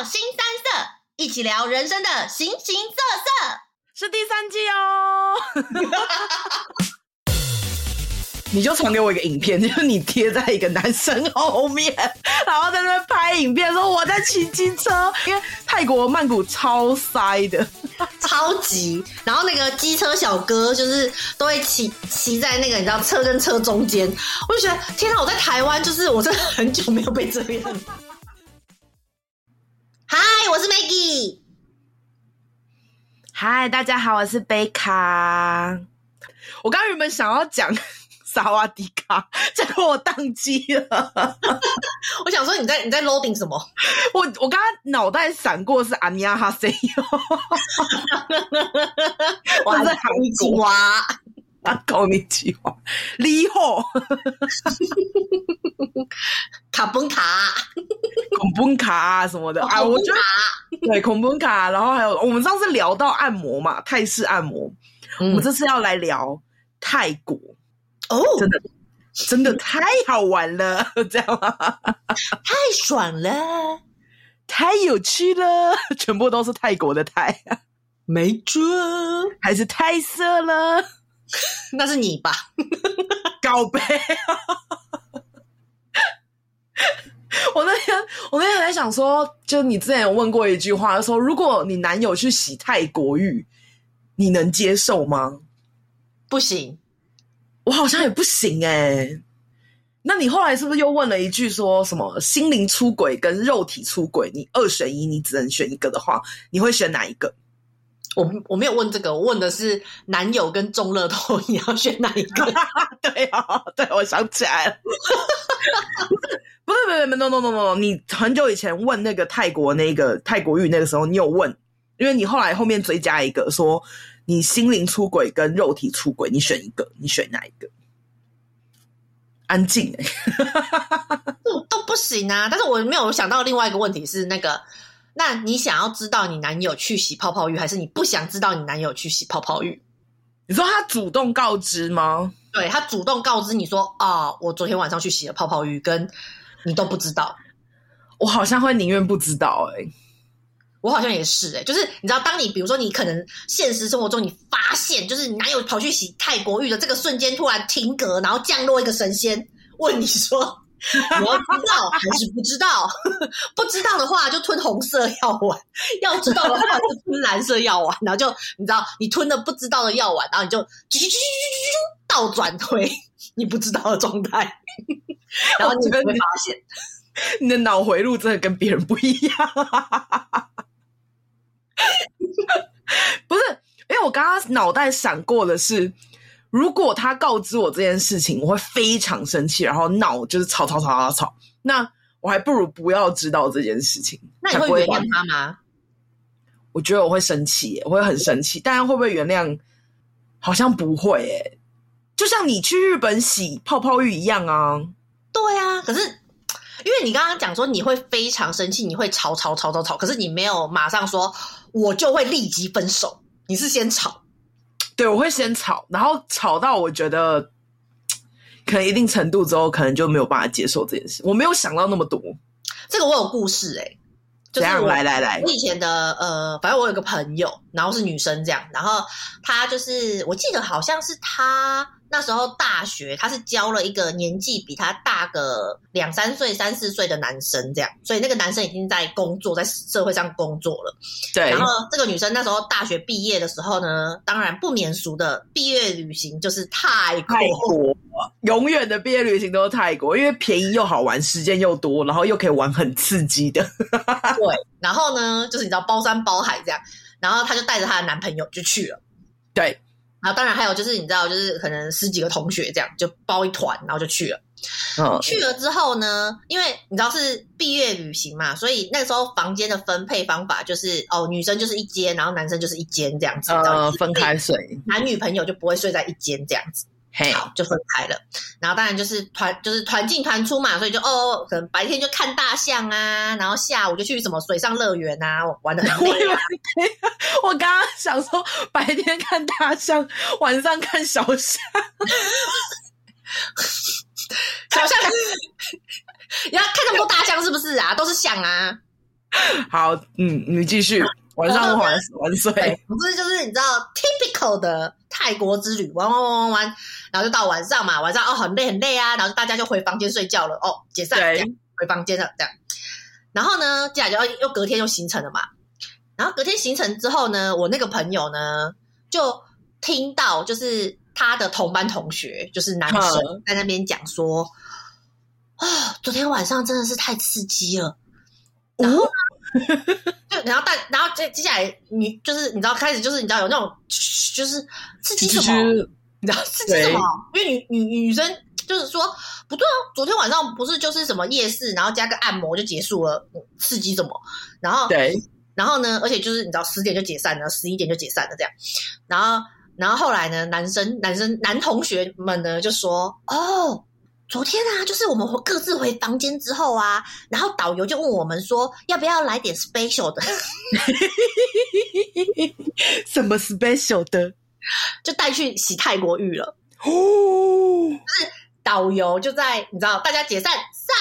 到腥膻色，一起聊人生的形形色色，是第三季哦。你就传给我一个影片，就是你贴在一个男生后面，然后在那边拍影片，说我在骑机车，因为泰国曼谷超塞的，超级。然后那个机车小哥就是都会骑骑在那个你知道车跟车中间，我就觉得天哪！我在台湾就是我真的很久没有被这样。嗨，我是 Maggie。嗨，大家好，我是贝卡。我刚刚原本想要讲。萨瓦迪卡，结果我宕机了。我想说你在你在 loading 什么？我我刚刚脑袋闪过是阿尼亚哈塞哟，我在韩国啊，搞你计划，你好卡崩卡，孔崩卡什么的。啊，我觉得对孔崩卡，然后还有我们上次聊到按摩嘛，泰式按摩，嗯、我们这次要来聊泰国。哦，oh, 真的，真的太好玩了，这样。吗？太爽了，太有趣了，全部都是泰国的泰，没错，还是太色了，那是你吧？告白。我那天，我那天在想说，就你之前有问过一句话，说如果你男友去洗泰国浴，你能接受吗？不行。我好像也不行哎、欸，那你后来是不是又问了一句，说什么心灵出轨跟肉体出轨，你二选一，你只能选一个的话，你会选哪一个？我我没有问这个，我问的是男友跟中乐透，你要选哪一个？对啊，对，我想起来了，不是，不是，不是，no no no no 你很久以前问那个泰国那个泰国玉那个时候，你有问，因为你后来后面追加一个说。你心灵出轨跟肉体出轨，你选一个，你选哪一个？安静哎、欸，都都不行啊！但是我没有想到另外一个问题是，那个，那你想要知道你男友去洗泡泡浴，还是你不想知道你男友去洗泡泡浴？你说他主动告知吗？对，他主动告知你说啊，我昨天晚上去洗了泡泡浴，跟你都不知道，我好像会宁愿不知道哎、欸。我好像也是哎、欸，就是你知道，当你比如说你可能现实生活中你发现，就是你男友跑去洗泰国浴的这个瞬间，突然停格，然后降落一个神仙问你说：“你要知道还是不知道？不知道的话就吞红色药丸，要知道的话就吞蓝色药丸。”然后就你知道，你吞了不知道的药丸，然后你就啾啾啾啾啾倒转回你不知道的状态，然后你会发现你的脑回路真的跟别人不一样。不是，因为我刚刚脑袋闪过的是，如果他告知我这件事情，我会非常生气，然后闹就是吵吵吵吵吵。那我还不如不要知道这件事情。那你会原谅他吗？我觉得我会生气，我会很生气。但会不会原谅？好像不会诶。就像你去日本洗泡泡浴一样啊。对啊，可是。因为你刚刚讲说你会非常生气，你会吵吵吵吵吵，可是你没有马上说，我就会立即分手。你是先吵，对，我会先吵，然后吵到我觉得可能一定程度之后，可能就没有办法接受这件事。我没有想到那么多，这个我有故事哎、欸，就是来来来，我以前的呃，反正我有个朋友，然后是女生这样，然后她就是我记得好像是她。那时候大学，他是教了一个年纪比他大个两三岁、三四岁的男生，这样，所以那个男生已经在工作，在社会上工作了。对。然后这个女生那时候大学毕业的时候呢，当然不免俗的毕业旅行就是泰国。泰国，永远的毕业旅行都是泰国，因为便宜又好玩，时间又多，然后又可以玩很刺激的。对。然后呢，就是你知道包山包海这样，然后她就带着她的男朋友就去了。对。然后当然还有就是你知道，就是可能十几个同学这样就包一团，然后就去了。嗯，去了之后呢，因为你知道是毕业旅行嘛，所以那个时候房间的分配方法就是哦，女生就是一间，然后男生就是一间这样子。呃，分开睡，男女朋友就不会睡在一间这样子。嘿好，就分开了。然后当然就是团，就是团进团出嘛，所以就哦，可能白天就看大象啊，然后下午就去什么水上乐园啊，玩的很累啊。我刚刚想说，白天看大象，晚上看小象。小象，你要看那么多大象是不是啊？都是象啊。好，嗯，你继续，晚上玩玩睡。不是就是你知道，typical 的泰国之旅，玩玩玩玩玩，然后就到晚上嘛，晚上哦很累很累啊，然后大家就回房间睡觉了，哦解散，回房间了这样。然后呢，接下来就要又隔天又行程了嘛。然后隔天行程之后呢，我那个朋友呢就听到，就是他的同班同学，就是男生在那边讲说，啊、哦，昨天晚上真的是太刺激了。然后，就然后大，然后接接下来你就是你知道开始就是你知道有那种就是刺激什么，你知道刺激什么？因为女女女生就是说不对啊，昨天晚上不是就是什么夜市，然后加个按摩就结束了，刺激什么？然后对，然后呢，而且就是你知道十点就解散了，十一点就解散了这样。然后然后后来呢，男生男生男同学们呢就说哦。昨天啊，就是我们各自回房间之后啊，然后导游就问我们说，要不要来点 special 的？什么 special 的？就带去洗泰国浴了。哦，就是导游就在你知道大家解散撒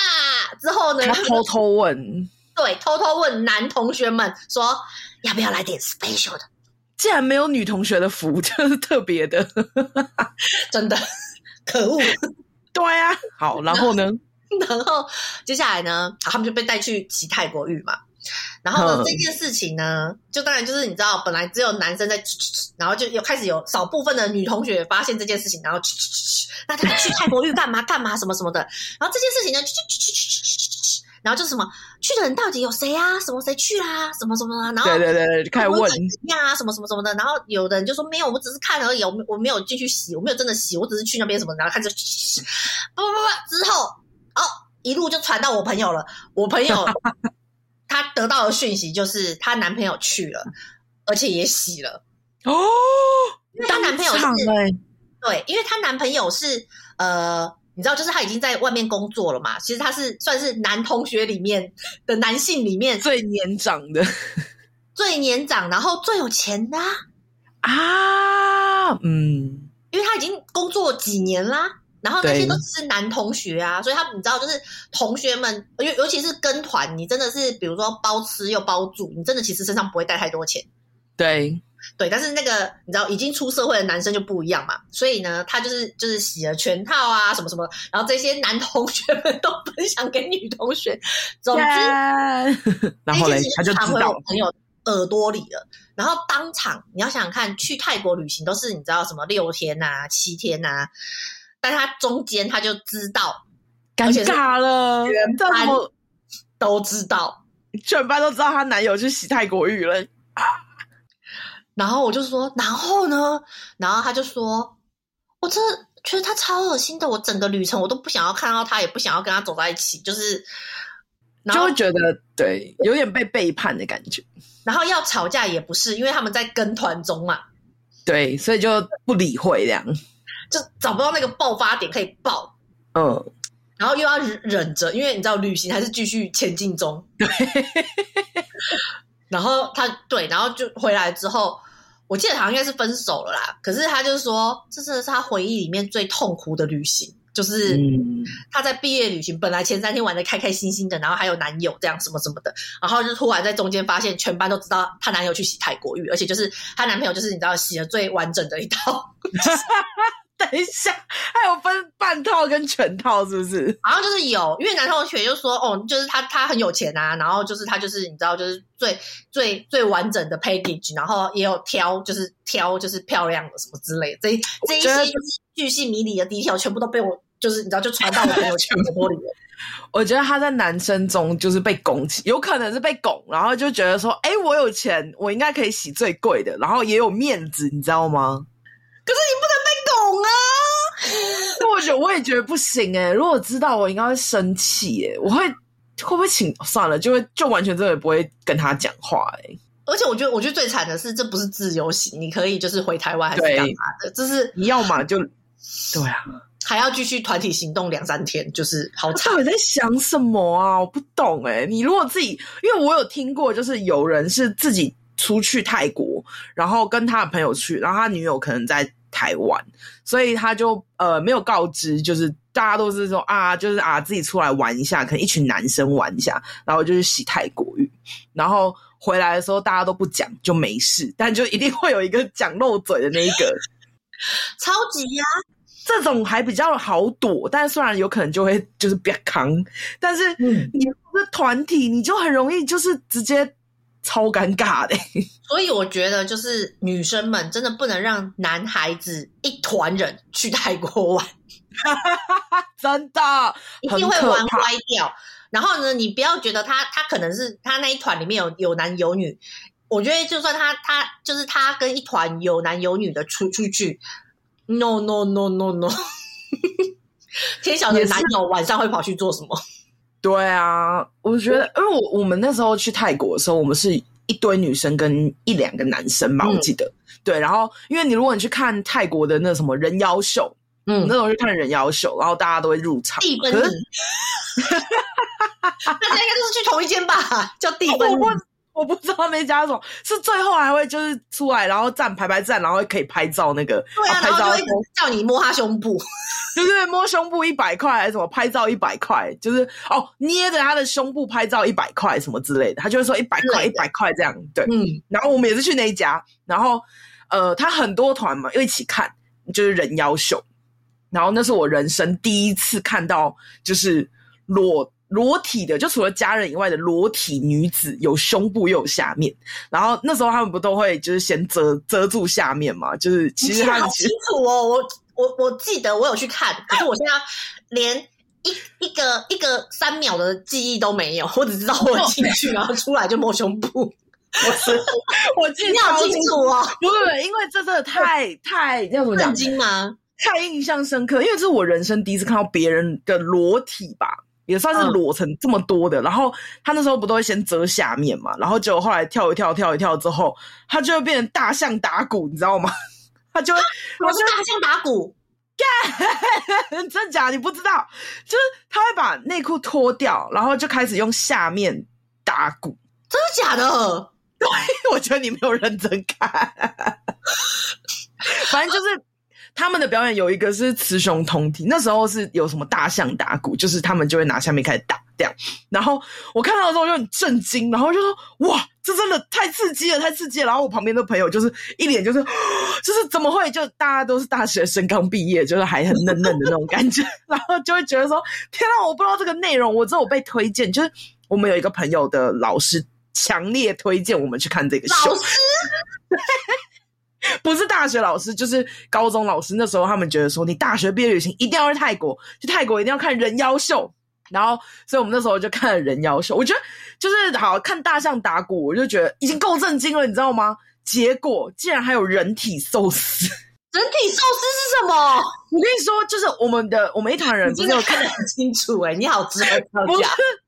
之后呢，他偷偷问，对，偷偷问男同学们说，要不要来点 special 的？竟然没有女同学的服，就是特别的，真的可恶。对呀、啊，好，然后呢？然后接下来呢？他们就被带去洗泰国浴嘛。然后呢，这件事情呢，就当然就是你知道，本来只有男生在，然后就有开始有少部分的女同学发现这件事情，然后 那他去泰国浴干嘛干嘛什么什么的。然后这件事情呢，然后就是什么去的人到底有谁啊？什么谁去啊？什么什么啊？然后对对对，开始问呀，什么什么什么的。然后有的人就说没有，我们只是看而已，我我没有进去洗，我没有真的洗，我只是去那边什么，然后看着不不不，之后哦，一路就传到我朋友了。我朋友 她得到的讯息就是她男朋友去了，而且也洗了哦。因为她男朋友是对，因为她男朋友是呃。你知道，就是他已经在外面工作了嘛？其实他是算是男同学里面的男性里面最年长的，最年长，然后最有钱的啊，啊！嗯，因为他已经工作几年啦，然后那些都只是男同学啊，所以他你知道，就是同学们，尤尤其是跟团，你真的是比如说包吃又包住，你真的其实身上不会带太多钱，对。对，但是那个你知道，已经出社会的男生就不一样嘛，所以呢，他就是就是洗了全套啊，什么什么，然后这些男同学们都分享给女同学，总之，yeah! 然后嘞，他就传回我朋友耳朵里了，然后当场你要想想看，去泰国旅行都是你知道什么六天啊、七天啊，但他中间他就知道，尴尬了，全班都知道，全班都知道她男友去洗泰国浴了。然后我就说，然后呢？然后他就说，我真的觉得他超恶心的。我整个旅程我都不想要看到他，也不想要跟他走在一起，就是然后就会觉得对，有点被背叛的感觉。然后要吵架也不是，因为他们在跟团中嘛。对，所以就不理会这样，就找不到那个爆发点可以爆。嗯，然后又要忍着，因为你知道旅行还是继续前进中。对，然后他对，然后就回来之后。我记得好像应该是分手了啦，可是他就是说，这真的是他回忆里面最痛苦的旅行，就是他在毕业旅行，本来前三天玩的开开心心的，然后还有男友这样什么什么的，然后就突然在中间发现全班都知道她男友去洗泰国浴，而且就是她男朋友就是你知道洗了最完整的一套。等一下，还有分半套跟全套，是不是？好像就是有，因为男同学就说，哦，就是他他很有钱啊，然后就是他就是你知道，就是最最最完整的 package，然后也有挑，就是挑就是漂亮的什么之类的，这这一些就是巨细靡离的 detail 全部都被我就是你知道就传到我朋友圈的玻璃了。我觉得他在男生中就是被拱起，有可能是被拱，然后就觉得说，哎，我有钱，我应该可以洗最贵的，然后也有面子，你知道吗？可是你不能被拱啊！我觉得我也觉得不行哎、欸。如果知道，我应该会生气哎、欸。我会会不会请算了，就会就完全真的不会跟他讲话哎、欸。而且我觉得，我觉得最惨的是，这不是自由行，你可以就是回台湾还是干嘛的？这是你要嘛就对啊，还要继续团体行动两三天，就是好惨。到底在想什么啊？我不懂哎、欸。你如果自己，因为我有听过，就是有人是自己出去泰国，然后跟他的朋友去，然后他女友可能在。台湾，所以他就呃没有告知，就是大家都是说啊，就是啊自己出来玩一下，可能一群男生玩一下，然后就是洗泰国浴，然后回来的时候大家都不讲就没事，但就一定会有一个讲漏嘴的那一个，超级呀、啊，这种还比较好躲，但虽然有可能就会就是别扛，但是你是团体，你就很容易就是直接。超尴尬的，所以我觉得就是女生们真的不能让男孩子一团人去泰国玩，真的一定会玩歪掉。然后呢，你不要觉得他他可能是他那一团里面有有男有女，我觉得就算他他就是他跟一团有男有女的出出去，no no no no no，天晓得男友晚上会跑去做什么。对啊，我觉得，因为我我们那时候去泰国的时候，我们是一堆女生跟一两个男生嘛，我记得。嗯、对，然后因为你如果你去看泰国的那什么人妖秀，嗯，那时候去看人妖秀，然后大家都会入场。地奔，可是，大家应该都是去同一间吧？叫地奔。我不知道那家什么，是最后还会就是出来，然后站排排站，然后可以拍照那个。对啊，然后就会叫你摸他胸部，对对摸胸部一百块还是什么？拍照一百块，就是哦，捏着他的胸部拍照一百块什么之类的，他就会说一百块一百块这样。对，嗯。然后我们也是去那一家，然后呃，他很多团嘛，又一起看，就是人妖秀。然后那是我人生第一次看到，就是裸。裸体的，就除了家人以外的裸体女子，有胸部又有下面。然后那时候他们不都会就是先遮遮住下面嘛？就是其实他好清楚哦，我我我记得我有去看，可是我现在连一一个一个三秒的记忆都没有，我只知道我进去然后出来就摸胸部。我 是我记得你好清楚哦，不是，因为这真的太太要怎么讲？震惊吗？太印象深刻，因为这是我人生第一次看到别人的裸体吧。也算是裸成这么多的，嗯、然后他那时候不都会先遮下面嘛，然后结果后来跳一跳跳一跳之后，他就会变成大象打鼓，你知道吗？他就会，我是大象打鼓，干，真假你不知道？就是他会把内裤脱掉，然后就开始用下面打鼓，真的假的？对，我觉得你没有认真看，反正就是。他们的表演有一个是雌雄同体，那时候是有什么大象打鼓，就是他们就会拿下面开始打这样。然后我看到的时候就很震惊，然后就说：“哇，这真的太刺激了，太刺激了！”然后我旁边的朋友就是一脸就是，就是怎么会？就大家都是大学生刚毕业，就是还很嫩嫩的那种感觉，然后就会觉得说：“天啊，我不知道这个内容，我只有被推荐，就是我们有一个朋友的老师强烈推荐我们去看这个秀。”老师。不是大学老师，就是高中老师。那时候他们觉得说，你大学毕业旅行一定要去泰国，去泰国一定要看人妖秀。然后，所以我们那时候就看了人妖秀。我觉得就是好看大象打鼓，我就觉得已经够震惊了，你知道吗？结果竟然还有人体寿司！人体寿司是什么？我跟你说，就是我们的我们一团人不是有看得很清楚哎、欸，你好直白不是，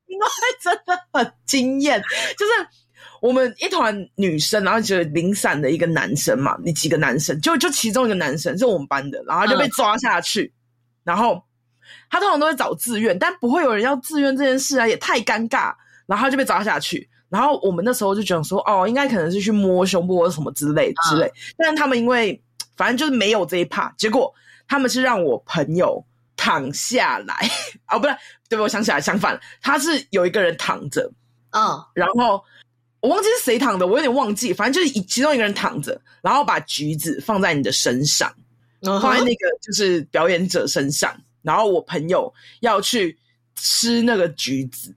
因为真的很惊艳，就是。我们一团女生，然后就零散的一个男生嘛，你几个男生，就就其中一个男生是我们班的，然后就被抓下去，嗯、然后他通常都会找自愿，但不会有人要自愿这件事啊，也太尴尬，然后他就被抓下去，然后我们那时候就觉得说，哦，应该可能是去摸胸部或者什么之类之类，嗯、但他们因为反正就是没有这一趴，结果他们是让我朋友躺下来，哦，不对，对不，我想起来，相反，他是有一个人躺着，嗯，然后。我忘记是谁躺的，我有点忘记。反正就是其中一个人躺着，然后把橘子放在你的身上，uh. 放在那个就是表演者身上。然后我朋友要去吃那个橘子，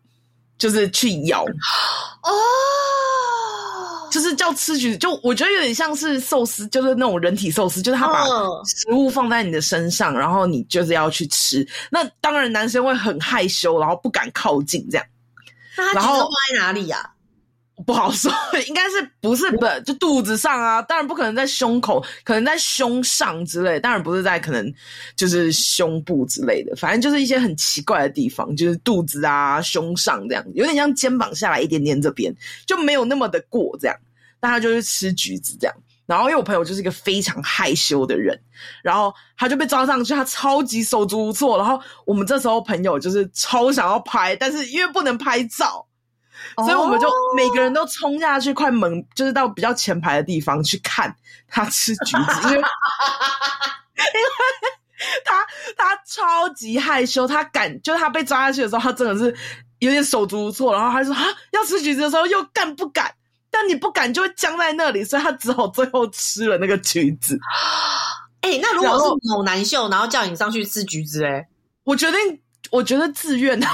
就是去咬。哦，oh. 就是叫吃橘子，就我觉得有点像是寿司，就是那种人体寿司，就是他把食物放在你的身上，uh. 然后你就是要去吃。那当然男生会很害羞，然后不敢靠近这样。那他橘子放在哪里呀、啊？不好说，应该是不是不就肚子上啊？当然不可能在胸口，可能在胸上之类。当然不是在可能就是胸部之类的，反正就是一些很奇怪的地方，就是肚子啊、胸上这样，有点像肩膀下来一点点这边，就没有那么的过这样。但他就是吃橘子这样，然后因为我朋友就是一个非常害羞的人，然后他就被抓上去，他超级手足无措。然后我们这时候朋友就是超想要拍，但是因为不能拍照。所以我们就每个人都冲下去，快门就是到比较前排的地方去看他吃橘子，因为因为他他超级害羞，他敢就是他被抓下去的时候，他真的是有点手足无措，然后他说啊，要吃橘子的时候又干不敢？但你不敢就会僵在那里，所以他只好最后吃了那个橘子。哎、欸，那如果是某男秀，然后叫你上去吃橘子，哎，我决定，我觉得自愿的假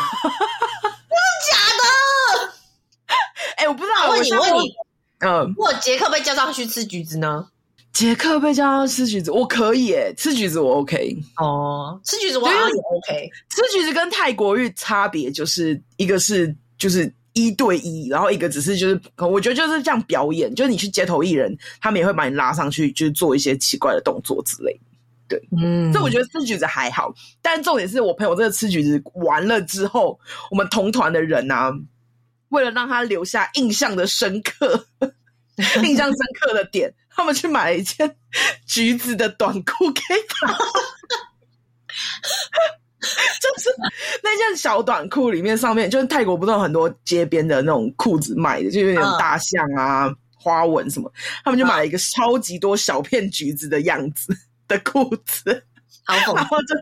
的？哎、欸，我不知道，问你，我问你，嗯，如果杰克被叫上去吃橘子呢？杰克被叫上去吃橘子，我可以，哎，吃橘子我 OK。哦，吃橘子我好像也 OK。吃橘子跟泰国浴差别就是一个是就是一对一，然后一个只是就是，我觉得就是这样表演，就是你去街头艺人，他们也会把你拉上去，就是做一些奇怪的动作之类。对，嗯，所以我觉得吃橘子还好，但重点是我朋友这个吃橘子完了之后，我们同团的人啊，为了让他留下印象的深刻，印象深刻的点，他们去买了一件橘子的短裤给他，就是那件小短裤里面上面，就是泰国不是有很多街边的那种裤子卖的，就有点大象啊、uh. 花纹什么，他们就买了一个超级多小片橘子的样子。的裤子，然后就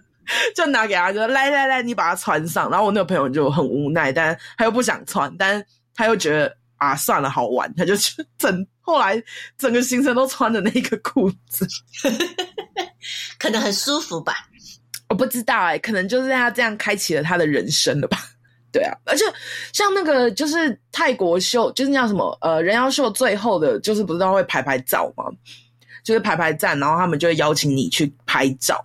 就拿给他，就说来来来，你把它穿上。然后我那个朋友就很无奈，但他又不想穿，但他又觉得啊，算了，好玩，他就去整。后来整个行程都穿着那个裤子，可能很舒服吧？我不知道哎、欸，可能就是他这样开启了他的人生了吧？对啊，而且像那个就是泰国秀，就是那叫什么呃人妖秀，最后的就是不是都会拍拍照吗？就是排排站，然后他们就会邀请你去拍照，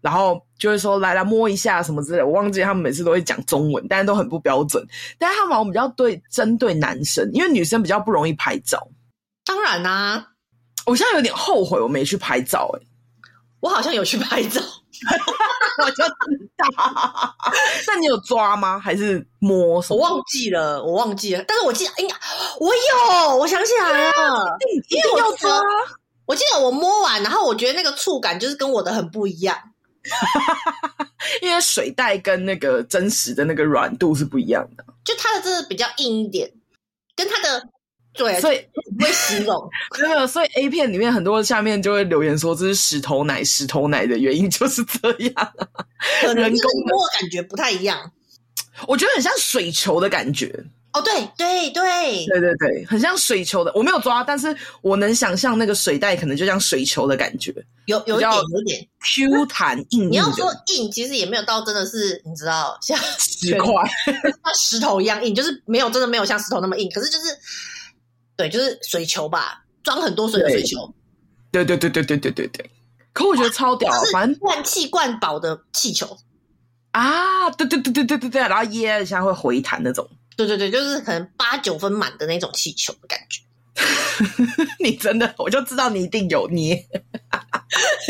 然后就会说来来摸一下什么之类。我忘记他们每次都会讲中文，但是都很不标准。但是他们好像比较对针对男生，因为女生比较不容易拍照。当然啦、啊，我现在有点后悔我没去拍照、欸。诶我好像有去拍照，我就知道。那你有抓吗？还是摸什么？我忘记了，我忘记了。但是我记得，哎呀，我有，我想起来了，一定要抓。我记得我摸完，然后我觉得那个触感就是跟我的很不一样，因为水袋跟那个真实的那个软度是不一样的，就它的真的比较硬一点，跟它的对，所以不会形容，没有，所以 A 片里面很多下面就会留言说这是石头奶，石头奶的原因就是这样，可能人工摸的感觉不太一样，我觉得很像水球的感觉。哦，对对对对对对，很像水球的，我没有抓，但是我能想象那个水袋可能就像水球的感觉，有有一点有点 Q 弹硬硬。你要说硬，其实也没有到真的是你知道像石块，像石头一样硬，就是没有真的没有像石头那么硬，可是就是对，就是水球吧，装很多水的水球。对对对对对对对对，可我觉得超屌，反正灌气灌饱的气球啊，对对对对对对对，然后噎一下会回弹那种。对对对，就是可能八九分满的那种气球的感觉。你真的，我就知道你一定有捏。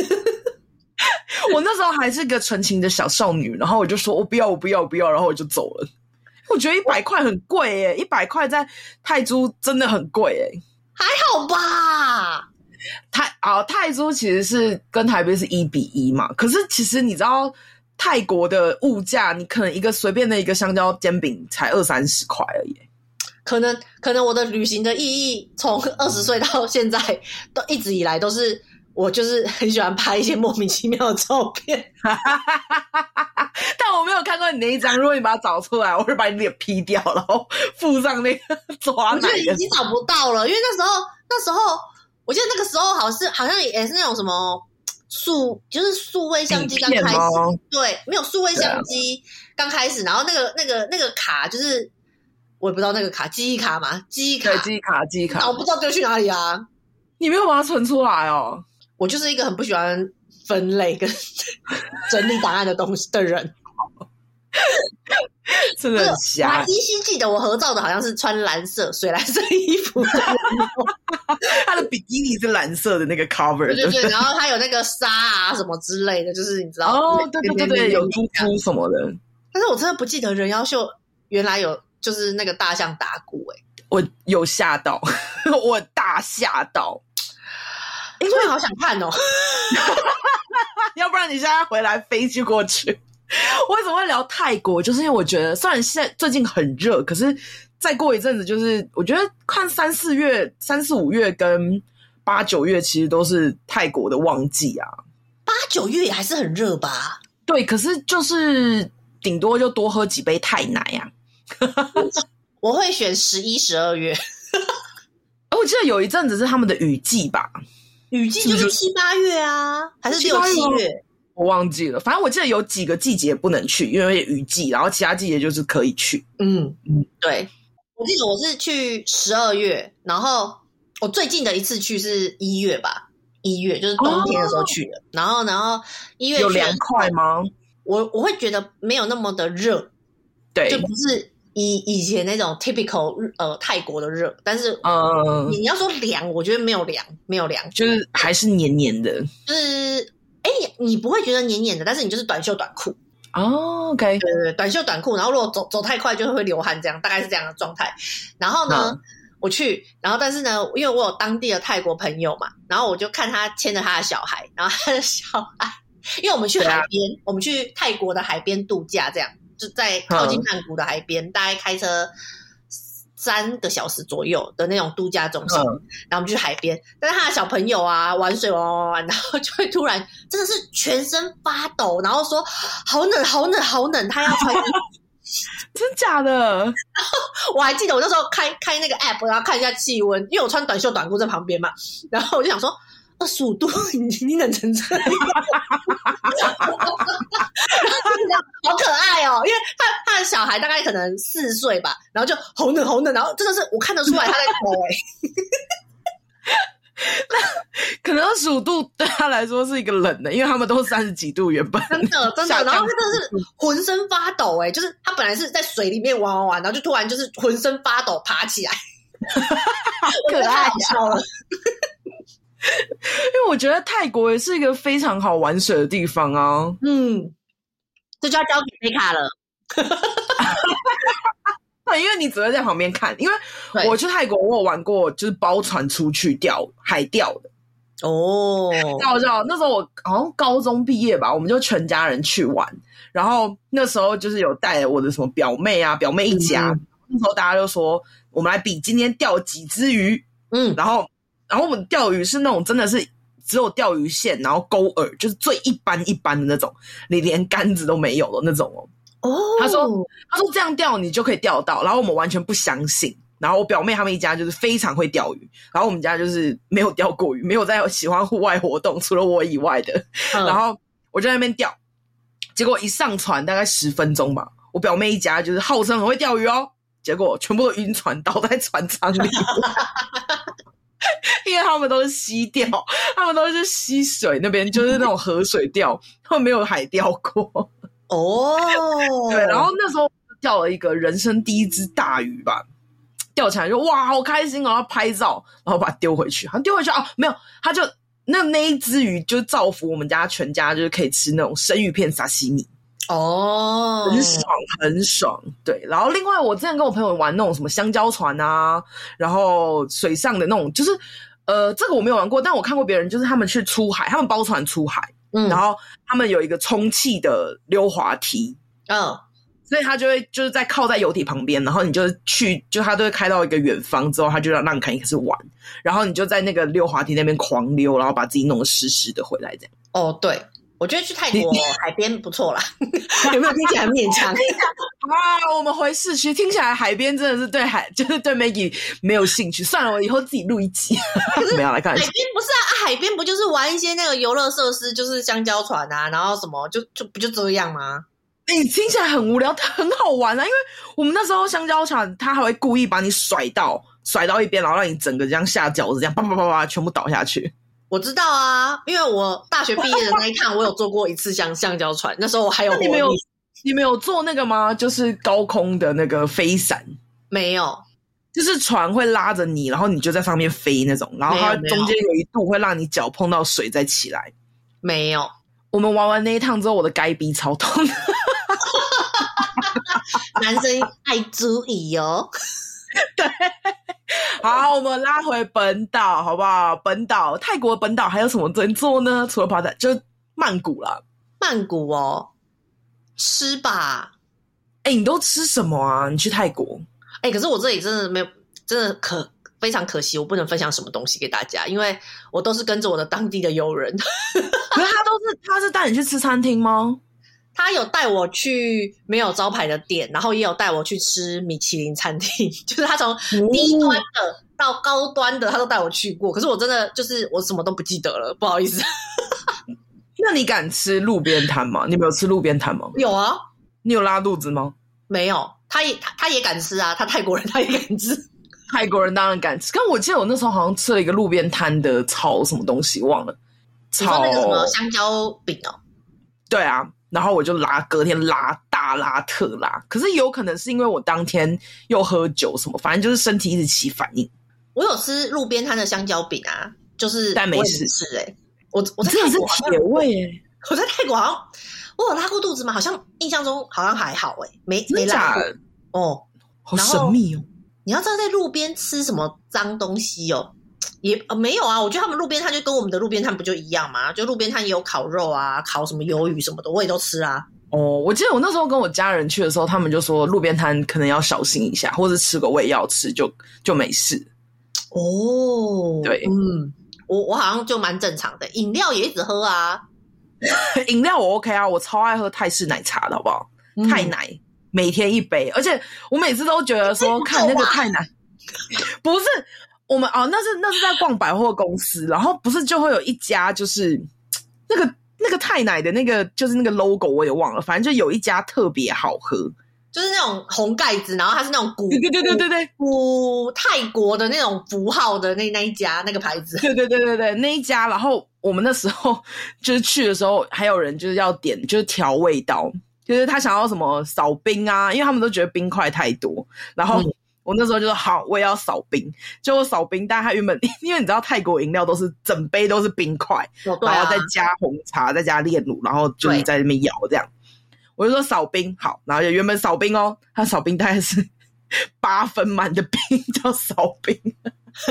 我那时候还是个纯情的小少女，然后我就说我不要，我不要，我不要，然后我就走了。我觉得一百块很贵耶，一百块在泰铢真的很贵耶。还好吧？泰啊，泰铢其实是跟台币是一比一嘛，可是其实你知道。泰国的物价，你可能一个随便的一个香蕉煎饼才二三十块而已。可能，可能我的旅行的意义从二十岁到现在，都一直以来都是我就是很喜欢拍一些莫名其妙的照片。但我没有看过你那一张，如果你把它找出来，我会把你脸 P 掉，然后附上那个抓奶。我觉得已经找不到了，因为那时候，那时候我记得那个时候好像是好像也是那种什么。数就是数位相机刚开始，对，没有数位相机刚开始，然后那个那个那个卡就是我也不知道那个卡记忆卡嘛，记忆卡记忆卡记忆卡，我不知道丢去哪里啊？你没有把它存出来哦？我就是一个很不喜欢分类跟 整理档案的东西的人。真的很瞎。我还依稀记得我合照的好像是穿蓝色水蓝色衣服的，他的比基尼是蓝色的那个 cover，对对对，然后他有那个纱啊什么之类的，就是你知道哦，对对对对，有珠珠什么的。但是我真的不记得人妖秀原来有就是那个大象打鼓哎、欸，我有吓到，我大吓到，因为好想看哦，要不然你现在回来飞机过去。我 为什么会聊泰国？就是因为我觉得，虽然现在最近很热，可是再过一阵子，就是我觉得看三四月、三四五月跟八九月，其实都是泰国的旺季啊。八九月也还是很热吧？对，可是就是顶多就多喝几杯泰奶啊。我会选十一、十二月。我记得有一阵子是他们的雨季吧？雨季就是七八月啊，还是六七月？我忘记了。反正我记得有几个季节不能去，因为雨季，然后其他季节就是可以去。嗯嗯，对。我记得我是去十二月，然后我最近的一次去是一月吧，一月就是冬天的时候去的。哦、然后，然后一月有凉快吗？我我会觉得没有那么的热，对，就不是以以前那种 typical 呃泰国的热。但是，呃，你要说凉，我觉得没有凉，没有凉，就是还是黏黏的。就是，哎，你你不会觉得黏黏的，但是你就是短袖短裤。哦、oh，OK，对对对，短袖短裤，然后如果走走太快，就会流汗，这样大概是这样的状态。然后呢，嗯、我去，然后但是呢，因为我有当地的泰国朋友嘛，然后我就看他牵着他的小孩，然后他的小孩，因为我们去海边，啊、我们去泰国的海边度假，这样就在靠近曼谷的海边，嗯、大概开车。三个小时左右的那种度假中心，嗯、然后我们去海边，但是他的小朋友啊玩水玩玩玩，然后就会突然真的是全身发抖，然后说好冷好冷好冷，他要穿衣服，真假的？然后我还记得我那时候开开那个 app，然后看一下气温，因为我穿短袖短裤在旁边嘛，然后我就想说。二十五度，你你冷成这样，好可爱哦！因为他他的小孩大概可能四岁吧，然后就红冷红冷，然后真的是我看得出来他在抖哎。可能二十五度对他来说是一个冷的，因为他们都是三十几度原本。真的真的，然后他真的是浑身发抖哎，就是他本来是在水里面玩玩玩，然后就突然就是浑身发抖爬起来，可爱笑了。因为我觉得泰国也是一个非常好玩水的地方啊。嗯，这就要交给贝卡了。对，因为你只会在旁边看。因为我去泰国，我有玩过，就是包船出去钓海钓的。哦，那我知道，那时候我好像高中毕业吧，我们就全家人去玩。然后那时候就是有带我的什么表妹啊，表妹一家。嗯、那时候大家就说，我们来比今天钓几只鱼。嗯，然后。然后我们钓鱼是那种真的是只有钓鱼线，然后钩饵，就是最一般一般的那种，你连杆子都没有的那种哦。哦，他说他说这样钓你就可以钓到，然后我们完全不相信。然后我表妹他们一家就是非常会钓鱼，然后我们家就是没有钓过鱼，没有在喜欢户外活动，除了我以外的。嗯、然后我就在那边钓，结果一上船大概十分钟吧，我表妹一家就是号称很会钓鱼哦，结果全部都晕船倒在船舱里。因为他们都是溪钓，他们都是溪水那边，就是那种河水钓，他们没有海钓过。哦，对，然后那时候钓了一个人生第一只大鱼吧，钓起来就哇，好开心哦，然后拍照，然后把它丢回去，他丢回去啊，没有，他就那那一只鱼就造福我们家全家，就是可以吃那种生鱼片沙西米。哦，oh. 很爽，很爽，对。然后另外，我之前跟我朋友玩那种什么香蕉船啊，然后水上的那种，就是呃，这个我没有玩过，但我看过别人，就是他们去出海，他们包船出海，嗯，然后他们有一个充气的溜滑梯，嗯，oh. 所以他就会就是在靠在游艇旁边，然后你就去，就他都会开到一个远方之后，他就让让你开始玩，然后你就在那个溜滑梯那边狂溜，然后把自己弄得湿湿的回来，这样。哦，oh, 对。我觉得去泰国海边不错啦，有没有听起来很勉强 啊？我们回市区，听起来海边真的是对海，就是对 Maggie 没有兴趣。算了，我以后自己录一集。没有来看。海边不是啊，海边不就是玩一些那个游乐设施，就是香蕉船啊，然后什么就就不就这样吗？你、欸、听起来很无聊，但很好玩啊！因为我们那时候香蕉船，他还会故意把你甩到甩到一边，然后让你整个这样下饺子，这样啪啪啪啪全部倒下去。我知道啊，因为我大学毕业的那一趟，我有坐过一次像橡胶船，那时候我还有。你没有，你没有坐那个吗？就是高空的那个飞伞？没有，就是船会拉着你，然后你就在上面飞那种，然后它中间有一度会让你脚碰到水再起来。没有，我们玩完那一趟之后，我的该逼超痛。男生爱注意哦。对。好，我们拉回本岛，好不好？本岛，泰国本岛还有什么能做呢？除了爬山，就曼谷了。曼谷哦，吃吧。哎、欸，你都吃什么啊？你去泰国？哎、欸，可是我这里真的没有，真的可非常可惜，我不能分享什么东西给大家，因为我都是跟着我的当地的友人。可是他都是，他是带你去吃餐厅吗？他有带我去没有招牌的店，然后也有带我去吃米其林餐厅，就是他从低端的到高端的，他都带我去过。可是我真的就是我什么都不记得了，不好意思。那你敢吃路边摊吗？你没有吃路边摊吗？有啊。你有拉肚子吗？没有。他也他他也敢吃啊，他泰国人他也敢吃。泰国人当然敢吃。但我记得我那时候好像吃了一个路边摊的炒什么东西，忘了。炒那个什么香蕉饼哦。对啊，然后我就拉，隔天拉大拉特拉。可是有可能是因为我当天又喝酒什么，反正就是身体一直起反应。我有吃路边摊的香蕉饼啊，就是但没事吃哎、欸。我我真的是铁胃哎、欸！我在泰国好像我有拉过肚子吗？好像印象中好像还好哎、欸，没没拉过哦，好神秘哦。你要知道在路边吃什么脏东西哦，也、呃、没有啊。我觉得他们路边摊就跟我们的路边摊不就一样嘛？就路边摊也有烤肉啊，烤什么鱿鱼什么的，我也都吃啊。哦，我记得我那时候跟我家人去的时候，他们就说路边摊可能要小心一下，或者吃个胃药吃就就没事。哦，对，嗯。我我好像就蛮正常的，饮料也一直喝啊。饮料我 OK 啊，我超爱喝泰式奶茶的，好不好？嗯、泰奶每天一杯，而且我每次都觉得说，看那个泰奶，不是我们哦，那是那是在逛百货公司，然后不是就会有一家就是那个那个太奶的那个就是那个 logo 我也忘了，反正就有一家特别好喝。就是那种红盖子，然后它是那种古对对对对对古泰国的那种符号的那那一家那个牌子，对对对对对那一家。然后我们那时候 就是去的时候，还有人就是要点就是调味道，就是他想要什么少冰啊，因为他们都觉得冰块太多。然后我那时候就说好，我也要少冰，就我少冰。但他原本 因为你知道泰国饮料都是整杯都是冰块，哦啊、然后再加红茶，再加炼乳，然后就是在那边摇这样。我就说少冰好，然后就原本少冰哦，他少冰大概是八分满的冰叫少冰，因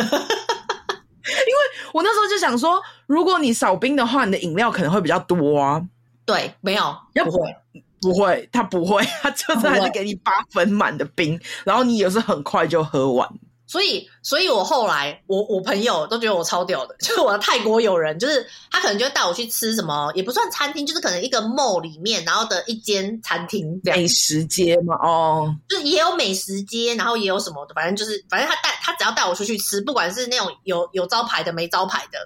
为我那时候就想说，如果你少冰的话，你的饮料可能会比较多啊。对，没有，不会，不会，他不会，他就是还是给你八分满的冰，然后你也是很快就喝完。所以，所以我后来，我我朋友都觉得我超屌的，就是我的泰国友人，就是他可能就会带我去吃什么，也不算餐厅，就是可能一个 mall 里面，然后的一间餐厅，美食街嘛，哦，就是也有美食街，然后也有什么的，反正就是，反正他带他只要带我出去吃，不管是那种有有招牌的、没招牌的，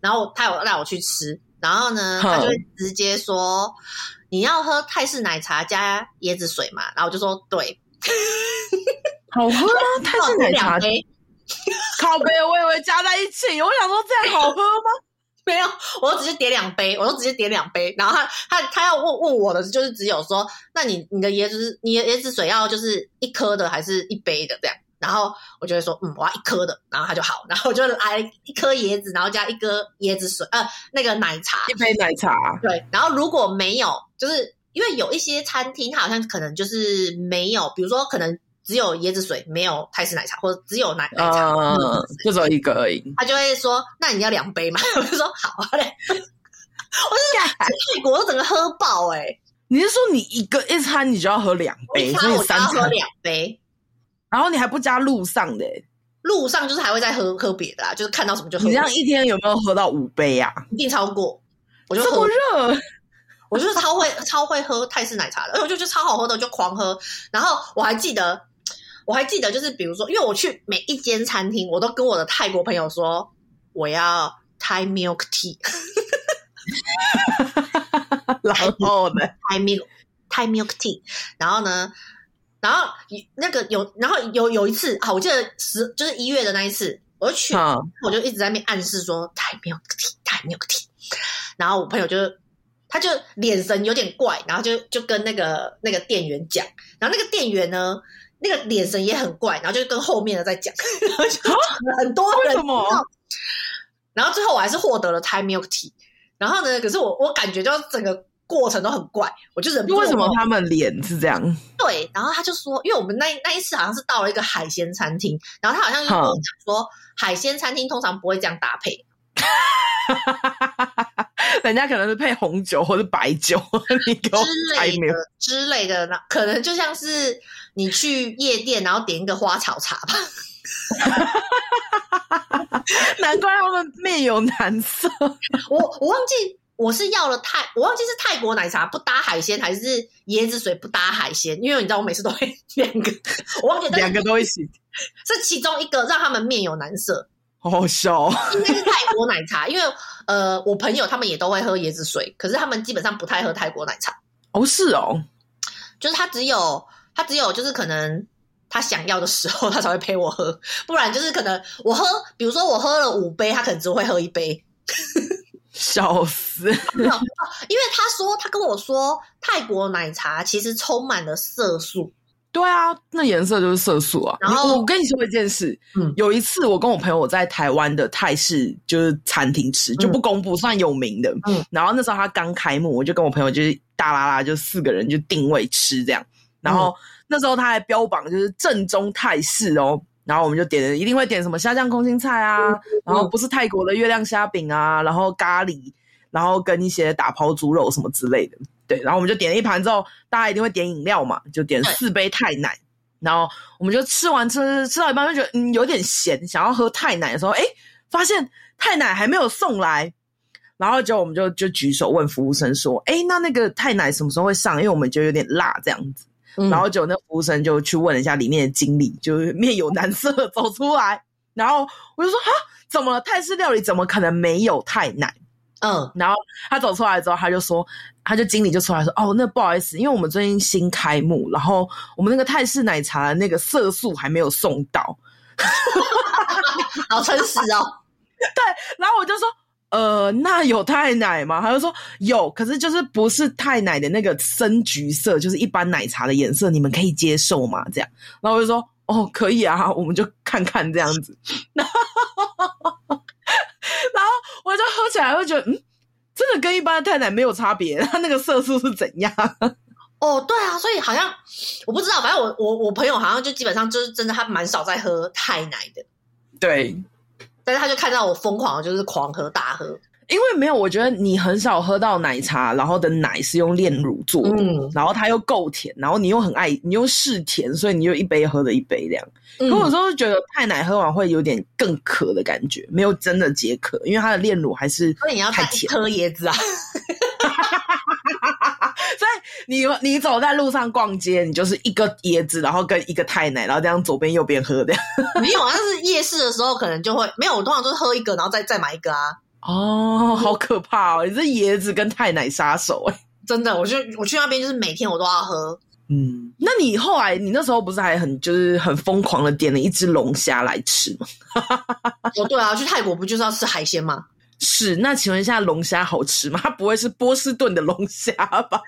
然后他有带我去吃，然后呢，他就会直接说你要喝泰式奶茶加椰子水嘛，然后我就说对。好喝吗？泰式奶茶 靠杯，我以为加在一起。我想说这样好喝吗？没有，我都直接点两杯，我就直接点两杯。然后他他他要问问我的，就是只有说，那你你的椰子你的椰子水要就是一颗的还是一杯的这样？然后我就会说，嗯，我要一颗的。然后他就好，然后我就来一颗椰子，然后加一颗椰子水，呃，那个奶茶，一杯奶茶。对，然后如果没有，就是因为有一些餐厅它好像可能就是没有，比如说可能。只有椰子水，没有泰式奶茶，或者只有奶奶茶，嗯，就只有一个而已。他就会说：“那你要两杯嘛？” 我就说：“好啊嘞。”我是在泰国整个喝爆哎、欸！你是说你一个一餐你就要喝两杯，所以三餐喝两杯，然后你还不加路上的、欸？路上就是还会再喝喝别的啦，就是看到什么就喝。你这样一天有没有喝到五杯啊？一定超过。我就喝这么热，我就是超会超会喝泰式奶茶的，而且我就觉得超好喝的，我就狂喝。然后我还记得。我还记得，就是比如说，因为我去每一间餐厅，我都跟我的泰国朋友说我要 Thai milk tea，然后呢，Thai milk Thai milk tea，然后呢，然后那个有，然后有有一次啊，我记得十就是一月的那一次，我就去，嗯、我就一直在那边暗示说 Thai milk tea Thai milk tea，然后我朋友就他就脸神有点怪，然后就就跟那个那个店员讲，然后那个店员呢。那个眼神也很怪，然后就跟后面的在讲，然后就很多人，为什么？然后最后我还是获得了 Thai milk tea，然后呢，可是我我感觉就整个过程都很怪，我就忍不住。为什么他们脸是这样？对，然后他就说，因为我们那那一次好像是到了一个海鲜餐厅，然后他好像就跟我讲说，海鲜餐厅通常不会这样搭配。人家可能是配红酒或者白酒，你给我之类的之类的，那可能就像是你去夜店，然后点一个花草茶吧。难怪他们面有难色。我我忘记我是要了泰，我忘记是泰国奶茶不搭海鲜，还是椰子水不搭海鲜。因为你知道，我每次都会 两个，我忘记两个都一起，是其中一个让他们面有难色。好好笑哦，应该是泰国奶茶，因为呃，我朋友他们也都会喝椰子水，可是他们基本上不太喝泰国奶茶。哦，是哦，就是他只有他只有就是可能他想要的时候，他才会陪我喝，不然就是可能我喝，比如说我喝了五杯，他可能只会喝一杯。笑死！因为他说他跟我说，泰国奶茶其实充满了色素。对啊，那颜色就是色素啊。然后我跟你说一件事，嗯，有一次我跟我朋友在台湾的泰式就是餐厅吃，就不公布，算有名的。嗯，然后那时候他刚开幕，我就跟我朋友就是大啦啦就四个人就定位吃这样。然后那时候他还标榜就是正宗泰式哦，然后我们就点了，一定会点什么虾酱空心菜啊，然后不是泰国的月亮虾饼啊，然后咖喱，然后跟一些打抛猪肉什么之类的。对，然后我们就点了一盘之后，大家一定会点饮料嘛，就点四杯泰奶。然后我们就吃完吃吃到一半，就觉得嗯有点咸，想要喝泰奶的时候，哎，发现泰奶还没有送来。然后就我们就就举手问服务生说：“哎，那那个泰奶什么时候会上？因为我们觉得有点辣这样子。嗯”然后就那服务生就去问了一下里面的经理，就是面有难色走出来。然后我就说：“哈，怎么了？泰式料理怎么可能没有泰奶？”嗯，然后他走出来之后，他就说，他就经理就出来说，哦，那不好意思，因为我们最近新开幕，然后我们那个泰式奶茶的那个色素还没有送到，好诚实哦。对，然后我就说，呃，那有太奶吗？他就说有，可是就是不是太奶的那个深橘色，就是一般奶茶的颜色，你们可以接受吗？这样，然后我就说，哦，可以啊，我们就看看这样子。然后我就喝起来会觉得，嗯，真的跟一般的太奶没有差别。它那个色素是怎样？哦，对啊，所以好像我不知道，反正我我我朋友好像就基本上就是真的，他蛮少在喝太奶的。对，但是他就看到我疯狂，就是狂喝大喝。因为没有，我觉得你很少喝到奶茶，然后的奶是用炼乳做的，嗯，然后它又够甜，然后你又很爱，你又嗜甜，所以你就一杯喝了一杯这样。嗯，可有时候觉得太奶喝完会有点更渴的感觉，没有真的解渴，因为它的炼乳还是太甜。所以你要喝椰子啊？所以你你走在路上逛街，你就是一个椰子，然后跟一个太奶，然后这样左边右边喝的。没有啊，但是夜市的时候可能就会没有，我通常都是喝一个，然后再再买一个啊。哦，好可怕哦！你是椰子跟太奶杀手哎，真的，我就我去那边就是每天我都要喝。嗯，那你后来你那时候不是还很就是很疯狂的点了一只龙虾来吃吗？哦，对啊，去泰国不就是要吃海鲜吗？是，那请问一下龙虾好吃吗？它不会是波士顿的龙虾吧？